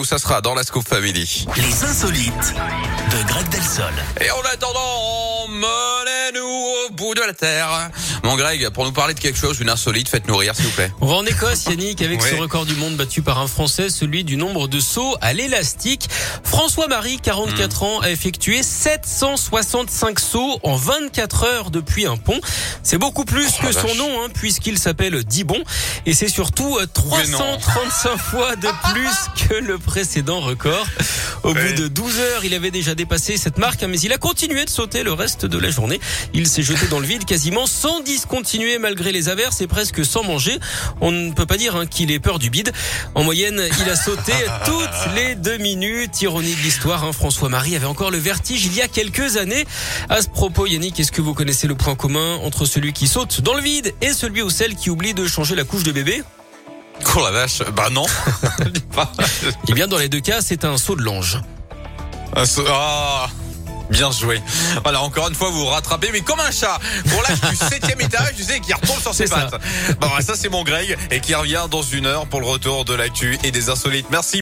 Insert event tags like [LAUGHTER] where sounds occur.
Où ça sera dans la Scoop Family. Les insolites de Greg Delsol. Et en attendant, menez-nous au bout de la terre. Mon Greg, pour nous parler de quelque chose, une insolite, faites-nous rire, s'il vous plaît. On va en Écosse, Yannick, avec Oui. ce record du monde battu par un Français, celui du nombre de sauts à l'élastique? François-Marie, 44 ans, a effectué 765 sauts en 24 heures depuis un pont. C'est beaucoup plus Oh, que son vache. nom, hein, puisqu'il s'appelle Dibon. Et c'est surtout euh, Mais non. 335 fois de [LAUGHS] plus que le précédent record. Au Ouais. bout de 12 heures, il avait déjà dépassé cette marque, hein, mais il a continué de sauter le reste de la journée. Il s'est jeté dans le vide quasiment sans discontinuer malgré les averses et presque sans manger. On ne peut pas dire hein, qu'il ait peur du bide. En moyenne, il a sauté [LAUGHS] toutes les deux minutes. Ironie de l'histoire, hein, François-Marie avait encore le vertige il y a quelques années. À ce propos, Yannick, est-ce que vous connaissez le point commun entre celui qui saute dans le vide et celui ou celle qui oublie de changer la couche de bébé? Oh la vache, bah non. [LAUGHS] [LAUGHS] Eh bien, dans les deux cas, c'est un saut de l'ange. Ah, ce- ah, bien joué. Voilà, encore une fois, vous vous rattrapez, mais comme un chat. Pour l'âge du septième étage, tu sais, qui retombe sur ses C'est ça. pattes. Bon, ça c'est mon Greg, et qui revient dans une heure pour le retour de l'actu et des insolites. Merci.